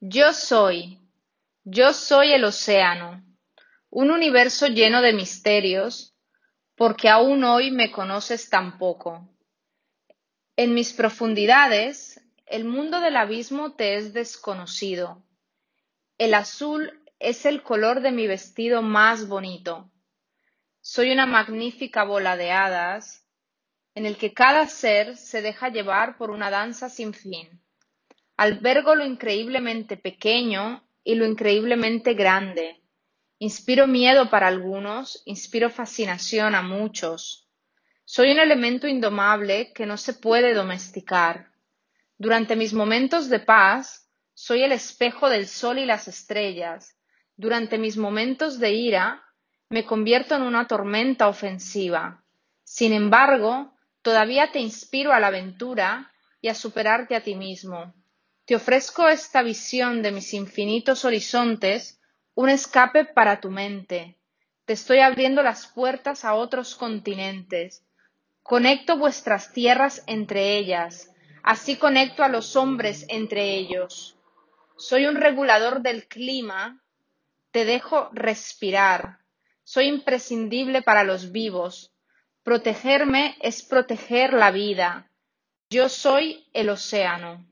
Yo soy, yo soy el océano, un universo lleno de misterios, porque aún hoy me conoces tan poco. En mis profundidades, el mundo del abismo te es desconocido. El azul es el color de mi vestido más bonito. Soy una magnífica bola de hadas, en el que cada ser se deja llevar por una danza sin fin. Albergo lo increíblemente pequeño y lo increíblemente grande. Inspiro miedo para algunos, inspiro fascinación a muchos. Soy un elemento indomable que no se puede domesticar. Durante mis momentos de paz, soy el espejo del sol y las estrellas. Durante mis momentos de ira, me convierto en una tormenta ofensiva. Sin embargo, todavía te inspiro a la aventura y a superarte a ti mismo. Te ofrezco esta visión de mis infinitos horizontes, un escape para tu mente. Te estoy abriendo las puertas a otros continentes. Conecto vuestras tierras entre ellas, así conecto a los hombres entre ellos. Soy un regulador del clima, te dejo respirar. Soy imprescindible para los vivos. Protegerme es proteger la vida. Yo soy el océano.